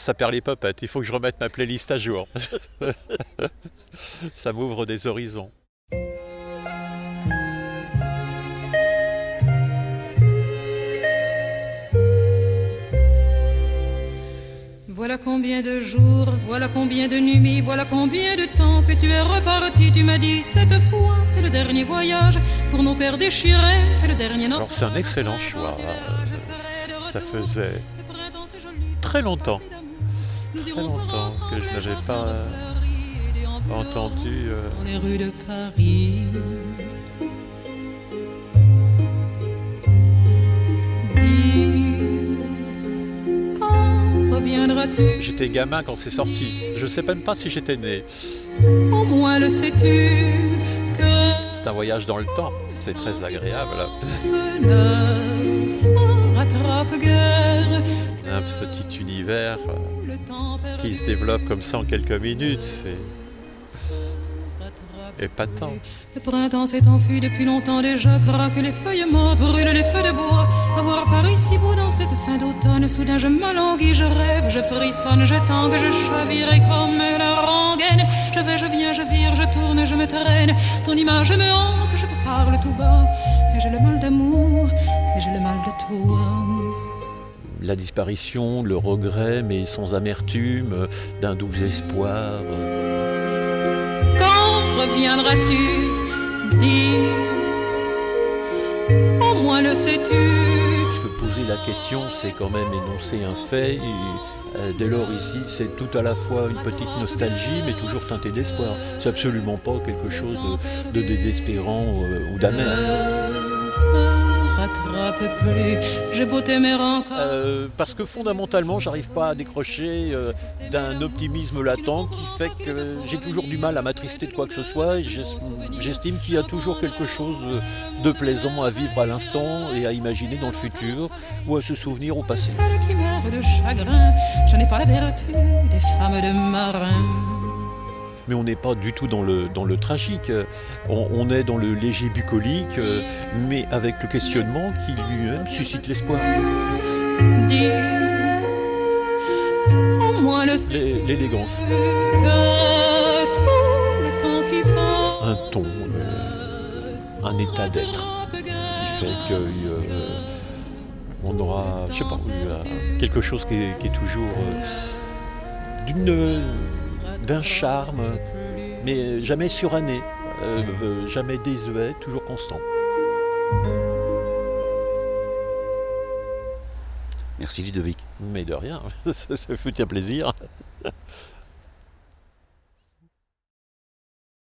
ça perd les popettes. Il faut que je remette ma playlist à jour. ça m'ouvre des horizons. Voilà combien de jours, voilà combien de nuits, voilà combien de temps que tu es reparti. Tu m'as dit cette fois, c'est le dernier voyage pour nos pères déchirés, c'est le dernier Alors c'est un excellent choix. Ça faisait très longtemps, très longtemps que je n'avais pas entendu. euh, Dans les rues de Paris. J'étais gamin quand c'est sorti. Je ne sais même pas si j'étais né. Au moins le sais-tu que C'est un voyage dans le temps. C'est très agréable. ne se rattrape guère. Euh, qui se développe comme ça en quelques minutes. C'est épatant. Le printemps s'est enfui depuis longtemps déjà, craque les feuilles mortes, brûlent les feux de bois. À voir Paris si beau dans cette fin d'automne, soudain je m'alanguis, je rêve, je frissonne, je tangue, je chavire et comme la rengaine. Je vais, je viens, je vire, je tourne, je me traîne. Ton image me hante, je te parle tout bas. Et j'ai le mal d'amour, et j'ai le mal de toi. La disparition, le regret, mais sans amertume, d'un doux espoir. Quand reviendras-tu Dis, au moins le sais-tu? Poser la question, c'est quand même énoncer un fait. Et, euh, dès lors, ici, c'est tout à la fois une petite nostalgie, mais toujours teinté d'espoir. C'est absolument pas quelque chose de, de désespérant euh, ou d'amer. Ne se rattrape plus. J'ai beau t'aimer encore. Euh, parce que fondamentalement, j'arrive pas à décrocher euh, d'un optimisme latent qui fait que j'ai toujours du mal à m'attrister de quoi que ce soit. J'estime qu'il y a toujours quelque chose de plaisant à vivre à l'instant et à imaginer dans le futur ou à se souvenir au passé. Celle qui meurt de chagrin. Je n'ai pas la vertu des femmes de marin. Mais on n'est pas du tout dans le, dans le tragique, on, on est dans le léger bucolique, euh, mais avec le questionnement qui lui-même suscite l'espoir. L'élégance, un ton, euh, un état d'être. qui fait que euh, on aura, je sais pas, eu, euh, quelque chose qui est, qui est toujours euh, d'une, d'un charme, mais jamais suranné, euh, euh, jamais désuet, toujours constant. Merci Ludovic. Mais de rien, ça, ça fait un plaisir.